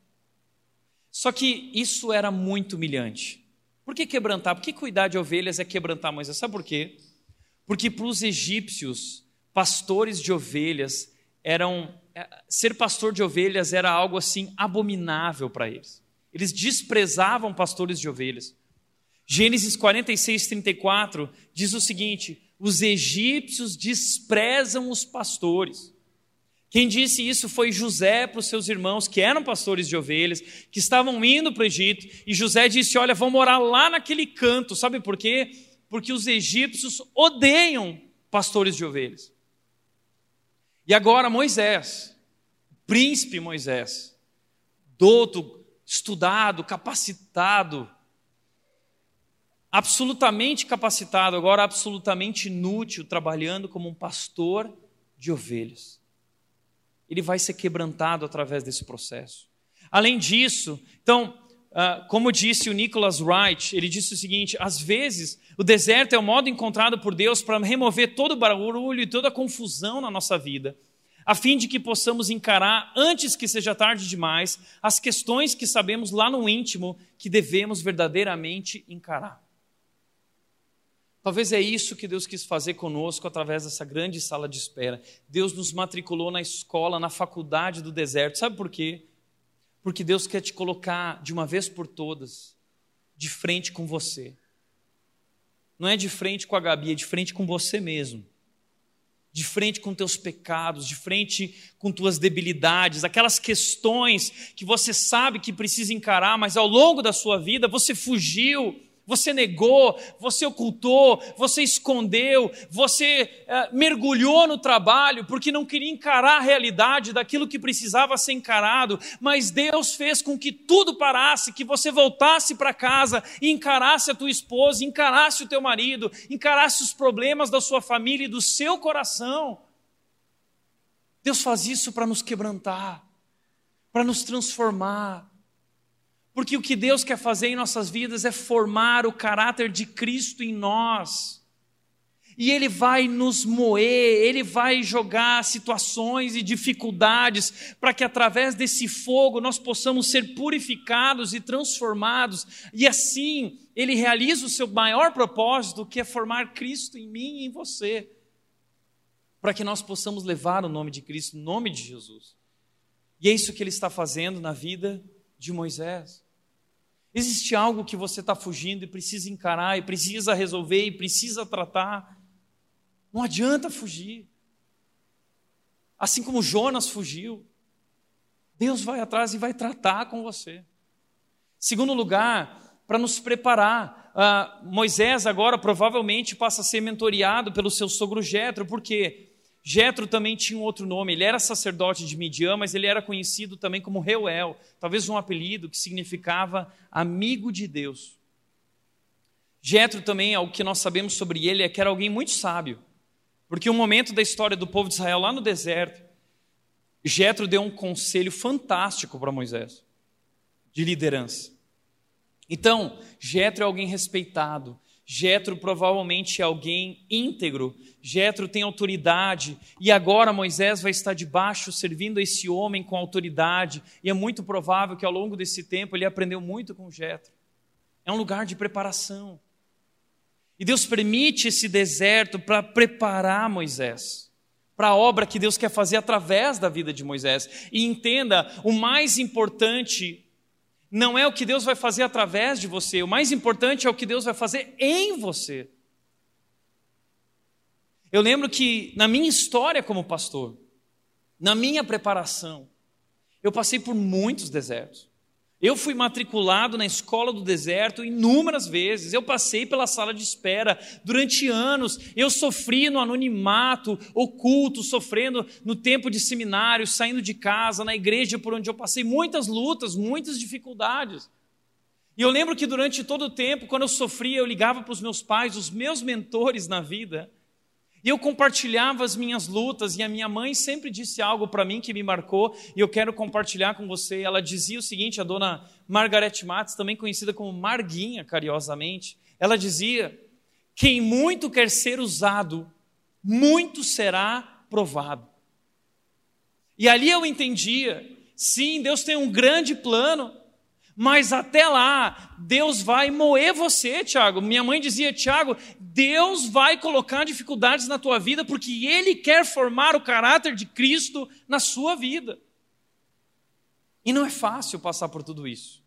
[SPEAKER 1] Só que isso era muito humilhante. Por que quebrantar? Por que cuidar de ovelhas é quebrantar Moisés? Sabe por quê? Porque para os egípcios, pastores de ovelhas eram. É, ser pastor de ovelhas era algo assim abominável para eles. Eles desprezavam pastores de ovelhas. Gênesis 46, 34 diz o seguinte: os egípcios desprezam os pastores. Quem disse isso foi José para os seus irmãos, que eram pastores de ovelhas, que estavam indo para o Egito, e José disse: Olha, vão morar lá naquele canto, sabe por quê? Porque os egípcios odeiam pastores de ovelhas. E agora Moisés, príncipe Moisés, douto, estudado, capacitado, absolutamente capacitado, agora absolutamente inútil, trabalhando como um pastor de ovelhas. Ele vai ser quebrantado através desse processo. Além disso, então, ah, como disse o Nicholas Wright, ele disse o seguinte: às vezes o deserto é o modo encontrado por Deus para remover todo o barulho e toda a confusão na nossa vida, a fim de que possamos encarar, antes que seja tarde demais, as questões que sabemos lá no íntimo que devemos verdadeiramente encarar. Talvez é isso que Deus quis fazer conosco através dessa grande sala de espera. Deus nos matriculou na escola, na faculdade do deserto. Sabe por quê? Porque Deus quer te colocar de uma vez por todas de frente com você. Não é de frente com a Gabi, é de frente com você mesmo. De frente com teus pecados, de frente com tuas debilidades, aquelas questões que você sabe que precisa encarar, mas ao longo da sua vida você fugiu, você negou, você ocultou, você escondeu, você é, mergulhou no trabalho porque não queria encarar a realidade daquilo que precisava ser encarado, mas Deus fez com que tudo parasse, que você voltasse para casa e encarasse a tua esposa, encarasse o teu marido, encarasse os problemas da sua família e do seu coração. Deus faz isso para nos quebrantar, para nos transformar, porque o que Deus quer fazer em nossas vidas é formar o caráter de Cristo em nós. E Ele vai nos moer, Ele vai jogar situações e dificuldades para que através desse fogo nós possamos ser purificados e transformados. E assim Ele realiza o seu maior propósito, que é formar Cristo em mim e em você. Para que nós possamos levar o nome de Cristo, o nome de Jesus. E é isso que Ele está fazendo na vida de Moisés. Existe algo que você está fugindo e precisa encarar, e precisa resolver, e precisa tratar. Não adianta fugir. Assim como Jonas fugiu, Deus vai atrás e vai tratar com você. Segundo lugar, para nos preparar, uh, Moisés agora provavelmente passa a ser mentoriado pelo seu sogro Jetro, por quê? Jetro também tinha um outro nome, ele era sacerdote de Midian, mas ele era conhecido também como Reuel, talvez um apelido que significava amigo de Deus. Jetro também, o que nós sabemos sobre ele é que era alguém muito sábio, porque um momento da história do povo de Israel lá no deserto, Jetro deu um conselho fantástico para Moisés de liderança. Então, Jetro é alguém respeitado, Jetro provavelmente é alguém íntegro, Jetro tem autoridade, e agora Moisés vai estar debaixo servindo esse homem com autoridade, e é muito provável que ao longo desse tempo ele aprendeu muito com Jetro. É um lugar de preparação. E Deus permite esse deserto para preparar Moisés para a obra que Deus quer fazer através da vida de Moisés. E entenda, o mais importante não é o que Deus vai fazer através de você, o mais importante é o que Deus vai fazer em você. Eu lembro que na minha história como pastor, na minha preparação, eu passei por muitos desertos. Eu fui matriculado na escola do deserto inúmeras vezes. Eu passei pela sala de espera durante anos. Eu sofri no anonimato, oculto, sofrendo no tempo de seminário, saindo de casa, na igreja por onde eu passei muitas lutas, muitas dificuldades. E eu lembro que durante todo o tempo, quando eu sofria, eu ligava para os meus pais, os meus mentores na vida, e eu compartilhava as minhas lutas, e a minha mãe sempre disse algo para mim que me marcou, e eu quero compartilhar com você. Ela dizia o seguinte, a dona Margarete Matos, também conhecida como Marguinha, carinhosamente, ela dizia: Quem muito quer ser usado, muito será provado. E ali eu entendia, sim, Deus tem um grande plano, mas até lá, Deus vai moer você, Tiago. Minha mãe dizia, Tiago, Deus vai colocar dificuldades na tua vida porque Ele quer formar o caráter de Cristo na sua vida. E não é fácil passar por tudo isso.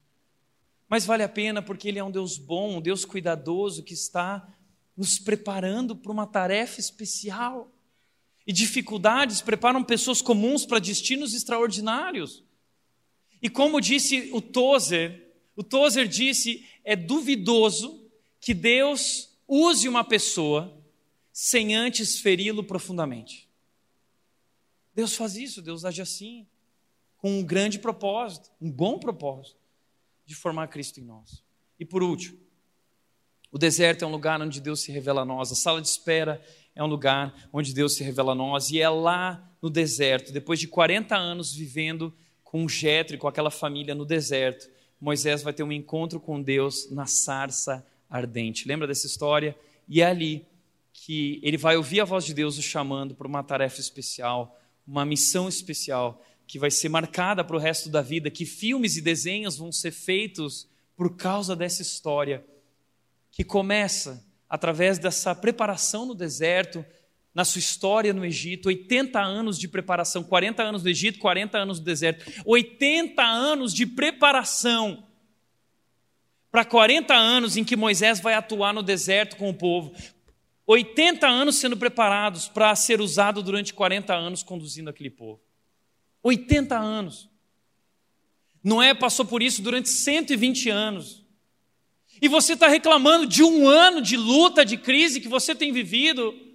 [SPEAKER 1] Mas vale a pena porque Ele é um Deus bom, um Deus cuidadoso que está nos preparando para uma tarefa especial. E dificuldades preparam pessoas comuns para destinos extraordinários. E como disse o Tozer, o Tozer disse: é duvidoso que Deus use uma pessoa sem antes feri-lo profundamente. Deus faz isso, Deus age assim, com um grande propósito, um bom propósito, de formar Cristo em nós. E por último, o deserto é um lugar onde Deus se revela a nós, a sala de espera é um lugar onde Deus se revela a nós, e é lá no deserto, depois de 40 anos vivendo com Jetro e com aquela família no deserto, Moisés vai ter um encontro com Deus na sarça ardente. Lembra dessa história? E é ali que ele vai ouvir a voz de Deus o chamando para uma tarefa especial, uma missão especial, que vai ser marcada para o resto da vida, que filmes e desenhos vão ser feitos por causa dessa história, que começa através dessa preparação no deserto, na sua história no Egito, 80 anos de preparação, 40 anos no Egito, 40 anos no deserto, 80 anos de preparação para 40 anos em que Moisés vai atuar no deserto com o povo. 80 anos sendo preparados para ser usado durante 40 anos conduzindo aquele povo. 80 anos. Noé passou por isso durante 120 anos. E você está reclamando de um ano de luta, de crise que você tem vivido.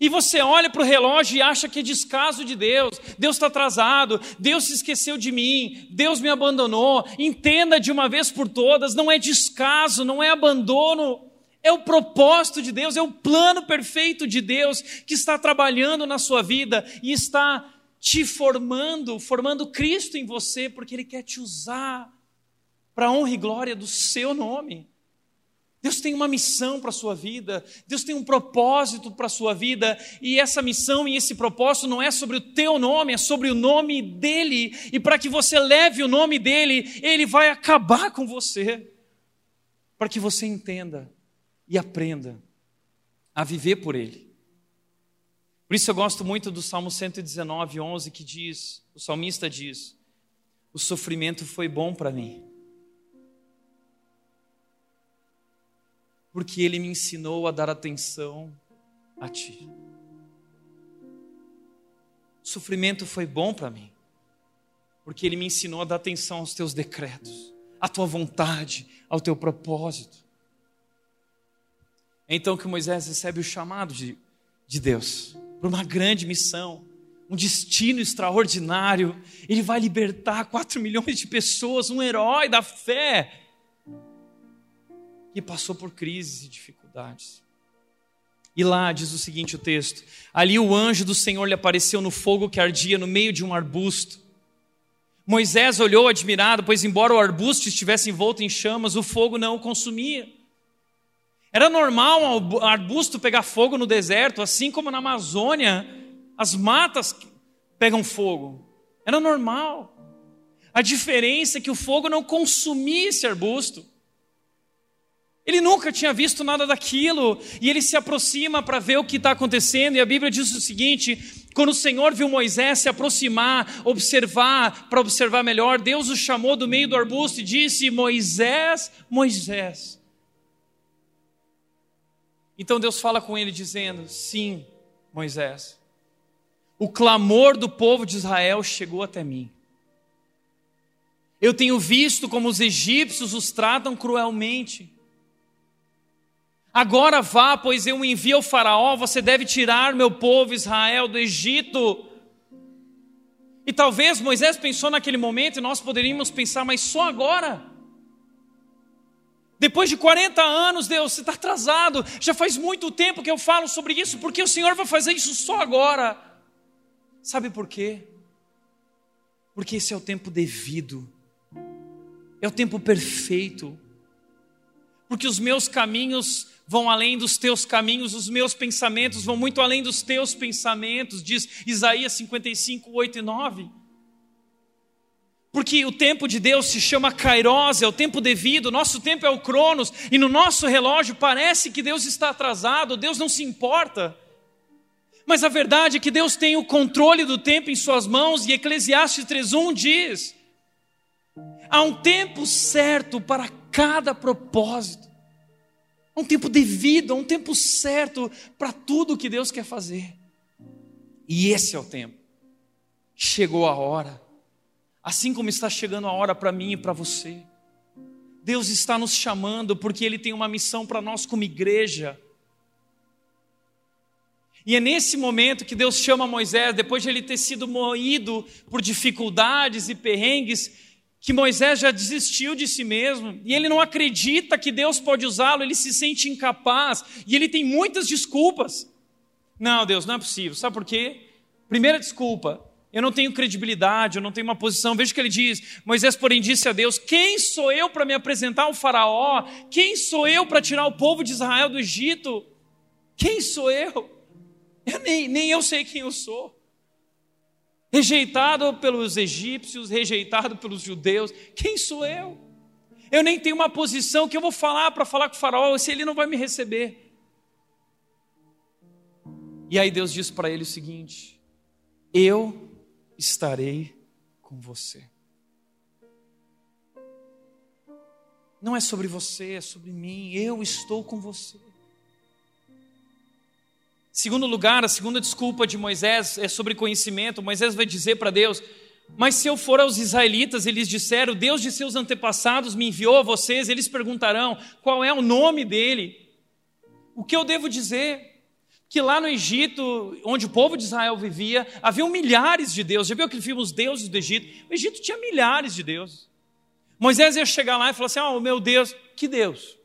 [SPEAKER 1] E você olha para o relógio e acha que é descaso de Deus. Deus está atrasado, Deus se esqueceu de mim, Deus me abandonou. Entenda de uma vez por todas: não é descaso, não é abandono. É o propósito de Deus, é o plano perfeito de Deus que está trabalhando na sua vida e está te formando, formando Cristo em você, porque Ele quer te usar para a honra e glória do seu nome. Deus tem uma missão para a sua vida, Deus tem um propósito para a sua vida, e essa missão e esse propósito não é sobre o teu nome, é sobre o nome dele, e para que você leve o nome dele, ele vai acabar com você, para que você entenda e aprenda a viver por ele. Por isso eu gosto muito do Salmo 119, 11, que diz: o salmista diz, o sofrimento foi bom para mim. Porque ele me ensinou a dar atenção a ti. O sofrimento foi bom para mim, porque ele me ensinou a dar atenção aos teus decretos, à tua vontade, ao teu propósito. É então que Moisés recebe o chamado de, de Deus para uma grande missão, um destino extraordinário. Ele vai libertar 4 milhões de pessoas, um herói da fé que passou por crises e dificuldades. E lá diz o seguinte o texto: Ali o anjo do Senhor lhe apareceu no fogo que ardia no meio de um arbusto. Moisés olhou admirado, pois embora o arbusto estivesse envolto em chamas, o fogo não o consumia. Era normal um arbusto pegar fogo no deserto, assim como na Amazônia as matas pegam fogo. Era normal. A diferença é que o fogo não consumia esse arbusto. Ele nunca tinha visto nada daquilo e ele se aproxima para ver o que está acontecendo. E a Bíblia diz o seguinte: quando o Senhor viu Moisés se aproximar, observar, para observar melhor, Deus o chamou do meio do arbusto e disse: Moisés, Moisés. Então Deus fala com ele dizendo: Sim, Moisés, o clamor do povo de Israel chegou até mim. Eu tenho visto como os egípcios os tratam cruelmente. Agora vá, pois eu envio ao Faraó, você deve tirar meu povo Israel do Egito. E talvez Moisés pensou naquele momento, e nós poderíamos pensar, mas só agora? Depois de 40 anos, Deus, você está atrasado. Já faz muito tempo que eu falo sobre isso, porque o Senhor vai fazer isso só agora. Sabe por quê? Porque esse é o tempo devido, é o tempo perfeito. Porque os meus caminhos vão além dos teus caminhos, os meus pensamentos vão muito além dos teus pensamentos, diz Isaías 55, 8 e 9. Porque o tempo de Deus se chama Kairos, é o tempo devido, nosso tempo é o Cronos, e no nosso relógio parece que Deus está atrasado, Deus não se importa. Mas a verdade é que Deus tem o controle do tempo em Suas mãos, e Eclesiastes 3,1 diz: há um tempo certo para cada propósito, há um tempo devido, há um tempo certo para tudo que Deus quer fazer. E esse é o tempo. Chegou a hora Assim como está chegando a hora para mim e para você Deus está nos chamando porque Ele tem uma missão para nós como igreja. E é nesse momento que Deus chama Moisés, depois de ele ter sido moído por dificuldades e perrengues, que Moisés já desistiu de si mesmo, e ele não acredita que Deus pode usá-lo, ele se sente incapaz, e ele tem muitas desculpas. Não, Deus, não é possível. Sabe por quê? Primeira desculpa, eu não tenho credibilidade, eu não tenho uma posição. Veja o que ele diz: Moisés, porém, disse a Deus: Quem sou eu para me apresentar ao Faraó? Quem sou eu para tirar o povo de Israel do Egito? Quem sou eu? eu nem, nem eu sei quem eu sou rejeitado pelos egípcios, rejeitado pelos judeus. Quem sou eu? Eu nem tenho uma posição que eu vou falar para falar com o faraó, se ele não vai me receber. E aí Deus diz para ele o seguinte: Eu estarei com você. Não é sobre você, é sobre mim. Eu estou com você. Segundo lugar, a segunda desculpa de Moisés é sobre conhecimento. Moisés vai dizer para Deus: Mas se eu for aos israelitas, eles disseram: Deus de seus antepassados me enviou a vocês, eles perguntarão: Qual é o nome dele? O que eu devo dizer? Que lá no Egito, onde o povo de Israel vivia, haviam milhares de deuses. Já viu aquele filme Os Deuses do Egito? O Egito tinha milhares de deuses. Moisés ia chegar lá e falar assim: Ah, oh, meu Deus, que Deus?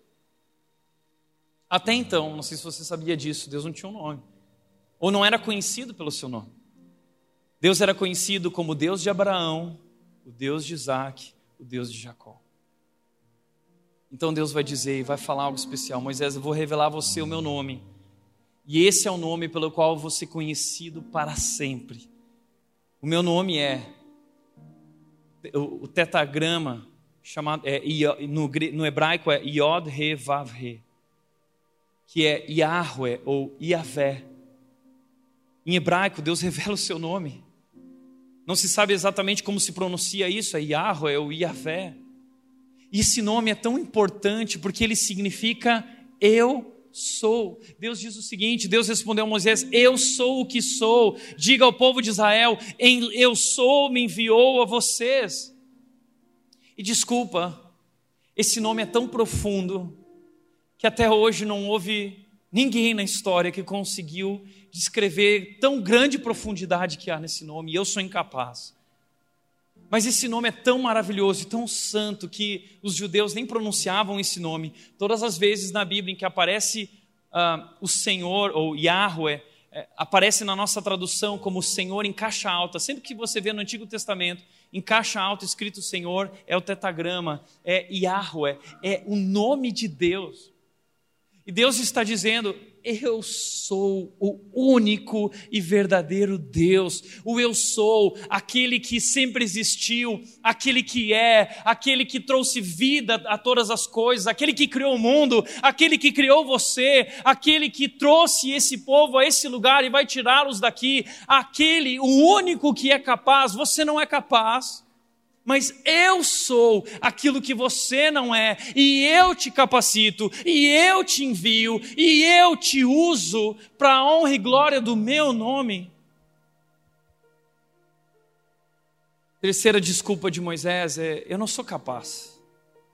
[SPEAKER 1] Até então, não sei se você sabia disso, Deus não tinha um nome. Ou não era conhecido pelo seu nome. Deus era conhecido como Deus de Abraão, o Deus de Isaac, o Deus de Jacó. Então Deus vai dizer e vai falar algo especial: Moisés, eu vou revelar a você o meu nome. E esse é o nome pelo qual eu vou ser conhecido para sempre. O meu nome é o tetagrama chamado é, no, no hebraico é Yod He Vav He que é Yahweh ou Yahvé. Em hebraico, Deus revela o seu nome. Não se sabe exatamente como se pronuncia isso, é Yahweh ou Yahvé. E esse nome é tão importante porque ele significa eu sou. Deus diz o seguinte: Deus respondeu a Moisés: Eu sou o que sou. Diga ao povo de Israel: Eu sou me enviou a vocês. E desculpa, esse nome é tão profundo que até hoje não houve ninguém na história que conseguiu descrever tão grande profundidade que há nesse nome, e eu sou incapaz. Mas esse nome é tão maravilhoso e tão santo que os judeus nem pronunciavam esse nome. Todas as vezes na Bíblia em que aparece uh, o Senhor, ou Yahweh, é, aparece na nossa tradução como Senhor em caixa alta. Sempre que você vê no Antigo Testamento, em caixa alta escrito Senhor, é o tetagrama, é Yahweh, é o nome de Deus. E Deus está dizendo: eu sou o único e verdadeiro Deus, o eu sou, aquele que sempre existiu, aquele que é, aquele que trouxe vida a todas as coisas, aquele que criou o mundo, aquele que criou você, aquele que trouxe esse povo a esse lugar e vai tirá-los daqui, aquele, o único que é capaz, você não é capaz mas eu sou aquilo que você não é, e eu te capacito, e eu te envio, e eu te uso para a honra e glória do meu nome. Terceira desculpa de Moisés é: eu não sou capaz.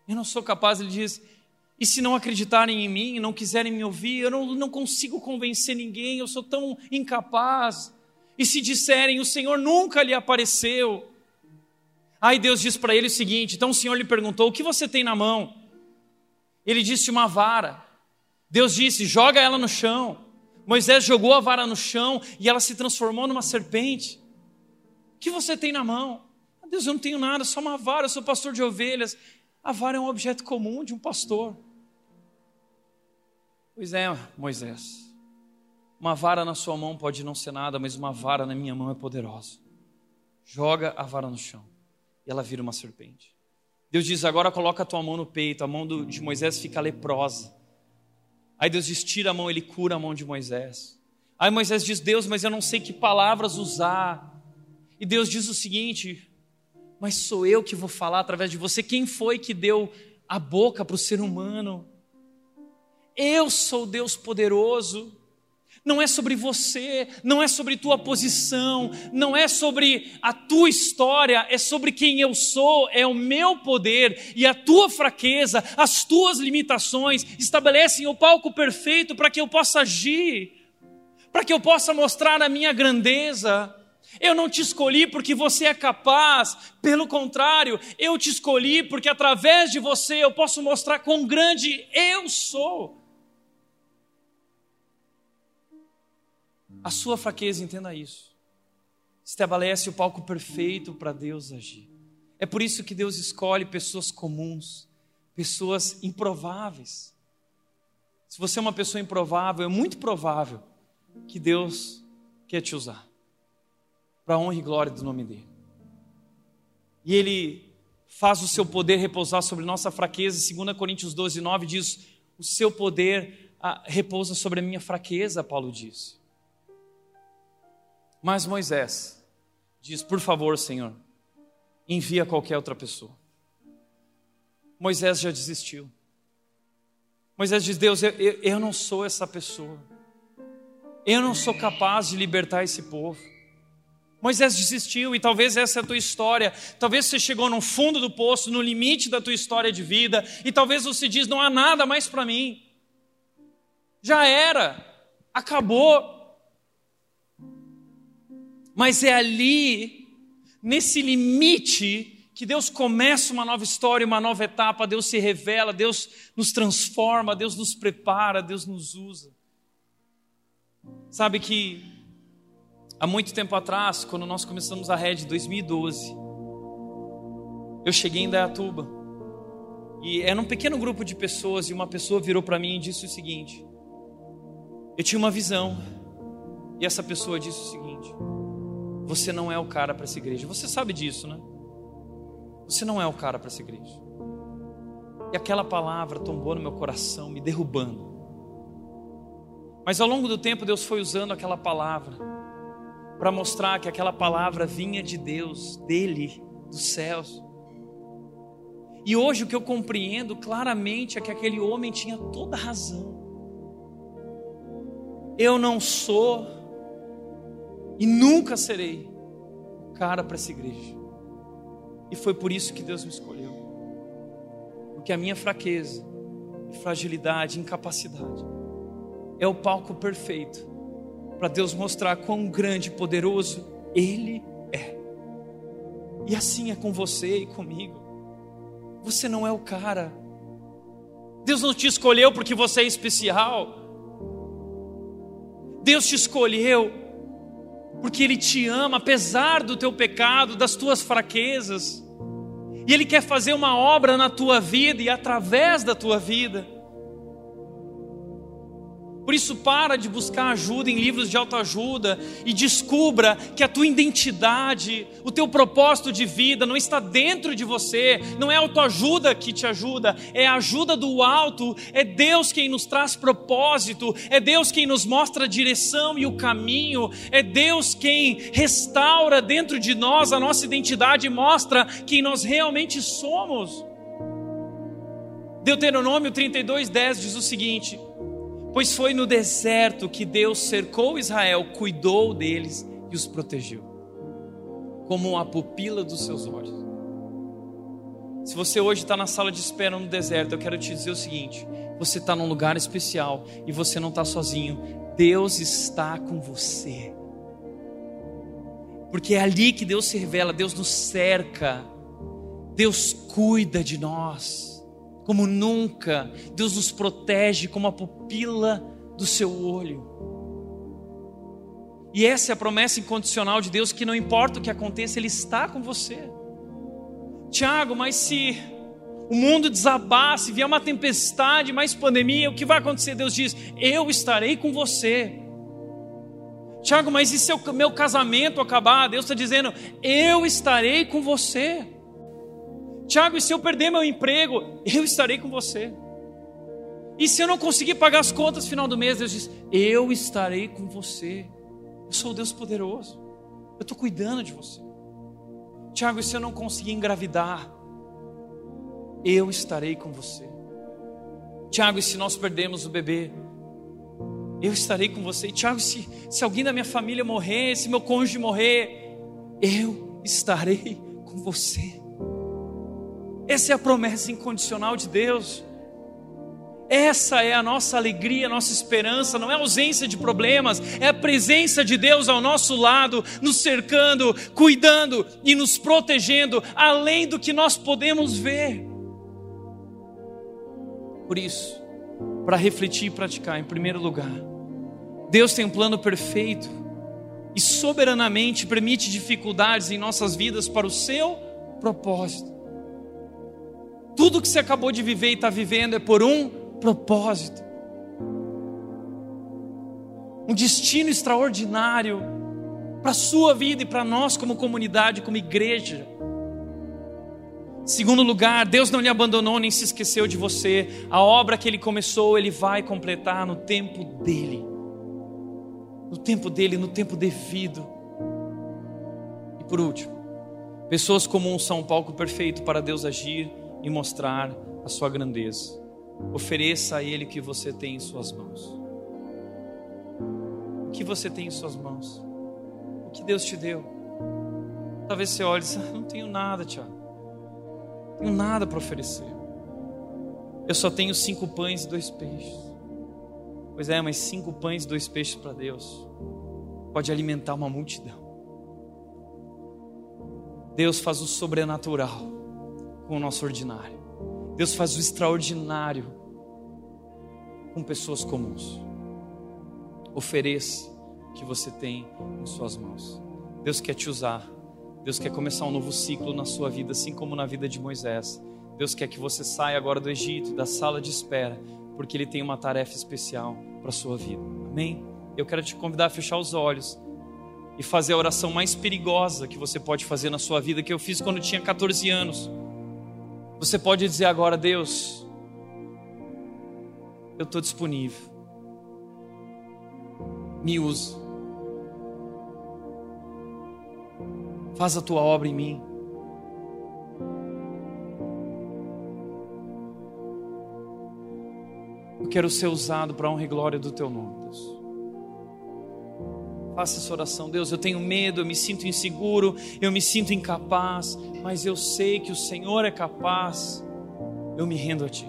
[SPEAKER 1] Eu não sou capaz, ele diz. E se não acreditarem em mim, não quiserem me ouvir, eu não, não consigo convencer ninguém, eu sou tão incapaz. E se disserem, o Senhor nunca lhe apareceu, Aí Deus diz para ele o seguinte: então o Senhor lhe perguntou: o que você tem na mão? Ele disse: uma vara. Deus disse: joga ela no chão. Moisés jogou a vara no chão e ela se transformou numa serpente. O que você tem na mão? Ah, Deus, eu não tenho nada, só uma vara, eu sou pastor de ovelhas. A vara é um objeto comum de um pastor. Pois é, Moisés. Uma vara na sua mão pode não ser nada, mas uma vara na minha mão é poderosa. Joga a vara no chão e ela vira uma serpente. Deus diz: agora coloca a tua mão no peito, a mão de Moisés fica leprosa. Aí Deus diz: tira a mão, ele cura a mão de Moisés. Aí Moisés diz: Deus, mas eu não sei que palavras usar. E Deus diz o seguinte: mas sou eu que vou falar através de você. Quem foi que deu a boca para o ser humano? Eu sou Deus poderoso. Não é sobre você, não é sobre tua posição, não é sobre a tua história, é sobre quem eu sou, é o meu poder e a tua fraqueza, as tuas limitações estabelecem o palco perfeito para que eu possa agir, para que eu possa mostrar a minha grandeza. Eu não te escolhi porque você é capaz, pelo contrário, eu te escolhi porque através de você eu posso mostrar quão grande eu sou. A sua fraqueza, entenda isso. Estabelece o palco perfeito para Deus agir. É por isso que Deus escolhe pessoas comuns, pessoas improváveis. Se você é uma pessoa improvável, é muito provável que Deus quer te usar para a honra e glória do nome dele. E ele faz o seu poder repousar sobre nossa fraqueza. 2 Coríntios 12, 9 diz: O seu poder ah, repousa sobre a minha fraqueza, Paulo diz. Mas Moisés diz: Por favor, Senhor, envia qualquer outra pessoa. Moisés já desistiu. Moisés diz: Deus, eu, eu, eu não sou essa pessoa. Eu não sou capaz de libertar esse povo. Moisés desistiu e talvez essa é a tua história. Talvez você chegou no fundo do poço, no limite da tua história de vida, e talvez você diz: não há nada mais para mim. Já era, acabou. Mas é ali, nesse limite, que Deus começa uma nova história, uma nova etapa, Deus se revela, Deus nos transforma, Deus nos prepara, Deus nos usa. Sabe que há muito tempo atrás, quando nós começamos a Red 2012, eu cheguei em Dayatuba e era um pequeno grupo de pessoas e uma pessoa virou para mim e disse o seguinte: Eu tinha uma visão e essa pessoa disse o seguinte: você não é o cara para essa igreja. Você sabe disso, né? Você não é o cara para essa igreja. E aquela palavra tombou no meu coração, me derrubando. Mas ao longo do tempo, Deus foi usando aquela palavra para mostrar que aquela palavra vinha de Deus, dele, dos céus. E hoje o que eu compreendo claramente é que aquele homem tinha toda razão. Eu não sou e nunca serei cara para essa igreja. E foi por isso que Deus me escolheu. Porque a minha fraqueza, fragilidade, incapacidade é o palco perfeito para Deus mostrar quão grande e poderoso Ele é. E assim é com você e comigo. Você não é o cara. Deus não te escolheu porque você é especial. Deus te escolheu porque Ele te ama, apesar do teu pecado, das tuas fraquezas, e Ele quer fazer uma obra na tua vida e através da tua vida. Por isso, para de buscar ajuda em livros de autoajuda e descubra que a tua identidade, o teu propósito de vida não está dentro de você, não é autoajuda que te ajuda, é a ajuda do alto, é Deus quem nos traz propósito, é Deus quem nos mostra a direção e o caminho, é Deus quem restaura dentro de nós a nossa identidade e mostra quem nós realmente somos. Deuteronômio 32, 10 diz o seguinte Pois foi no deserto que Deus cercou Israel, cuidou deles e os protegeu, como a pupila dos seus olhos. Se você hoje está na sala de espera no deserto, eu quero te dizer o seguinte: você está num lugar especial e você não está sozinho. Deus está com você. Porque é ali que Deus se revela, Deus nos cerca, Deus cuida de nós como nunca. Deus nos protege como a pupila do seu olho. E essa é a promessa incondicional de Deus que não importa o que aconteça, Ele está com você. Tiago, mas se o mundo desabar, se vier uma tempestade, mais pandemia, o que vai acontecer? Deus diz: Eu estarei com você. Tiago, mas e se o meu casamento acabar? Deus está dizendo: Eu estarei com você. Tiago, e se eu perder meu emprego, eu estarei com você. E se eu não conseguir pagar as contas no final do mês, Deus diz: Eu estarei com você. Eu sou o Deus poderoso. Eu estou cuidando de você. Tiago, e se eu não conseguir engravidar, eu estarei com você. Tiago, e se nós perdemos o bebê, eu estarei com você. Tiago, se, se alguém da minha família morrer, se meu cônjuge morrer, eu estarei com você. Essa é a promessa incondicional de Deus. Essa é a nossa alegria, a nossa esperança, não é ausência de problemas, é a presença de Deus ao nosso lado, nos cercando, cuidando e nos protegendo, além do que nós podemos ver. Por isso, para refletir e praticar, em primeiro lugar, Deus tem um plano perfeito e soberanamente permite dificuldades em nossas vidas para o seu propósito. Tudo que você acabou de viver e está vivendo é por um propósito. Um destino extraordinário para a sua vida e para nós, como comunidade, como igreja. Segundo lugar, Deus não lhe abandonou nem se esqueceu de você. A obra que ele começou, ele vai completar no tempo dele. No tempo dele, no tempo devido. E por último, pessoas comuns são um palco perfeito para Deus agir e mostrar a sua grandeza. Ofereça a Ele o que você tem em suas mãos. O que você tem em suas mãos? O que Deus te deu? Talvez você olhe e ah, não tenho nada, Tiago. Não tenho nada para oferecer. Eu só tenho cinco pães e dois peixes. Pois é, mas cinco pães e dois peixes para Deus pode alimentar uma multidão. Deus faz o sobrenatural com o nosso ordinário. Deus faz o extraordinário com pessoas comuns. Ofereça o que você tem em suas mãos. Deus quer te usar. Deus quer começar um novo ciclo na sua vida, assim como na vida de Moisés. Deus quer que você saia agora do Egito, da sala de espera, porque Ele tem uma tarefa especial para a sua vida. Amém? Eu quero te convidar a fechar os olhos e fazer a oração mais perigosa que você pode fazer na sua vida, que eu fiz quando eu tinha 14 anos. Você pode dizer agora, Deus, eu estou disponível. Me use. Faz a tua obra em mim. Eu quero ser usado para honra e glória do teu nome, Deus. Faça essa oração, Deus. Eu tenho medo, eu me sinto inseguro, eu me sinto incapaz, mas eu sei que o Senhor é capaz. Eu me rendo a Ti.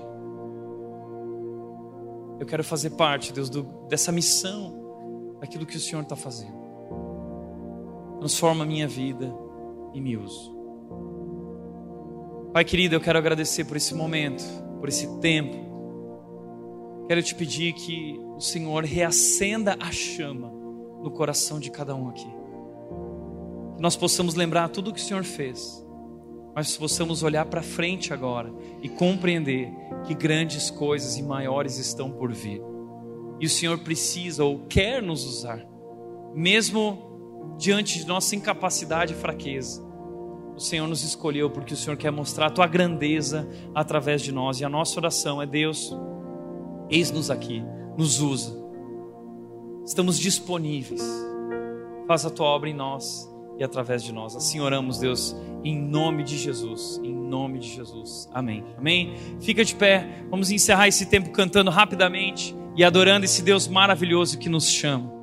[SPEAKER 1] Eu quero fazer parte, Deus, do, dessa missão, daquilo que o Senhor está fazendo. Transforma a minha vida e me uso. Pai querido, eu quero agradecer por esse momento, por esse tempo. Quero te pedir que o Senhor reacenda a chama no coração de cada um aqui. Que nós possamos lembrar tudo o que o Senhor fez, mas possamos olhar para frente agora e compreender que grandes coisas e maiores estão por vir. E o Senhor precisa ou quer nos usar, mesmo diante de nossa incapacidade e fraqueza. O Senhor nos escolheu porque o Senhor quer mostrar a tua grandeza através de nós. E a nossa oração é: Deus, eis-nos aqui, nos usa estamos disponíveis. Faz a tua obra em nós e através de nós. Assim oramos, Deus, em nome de Jesus. Em nome de Jesus. Amém. Amém. Fica de pé. Vamos encerrar esse tempo cantando rapidamente e adorando esse Deus maravilhoso que nos chama.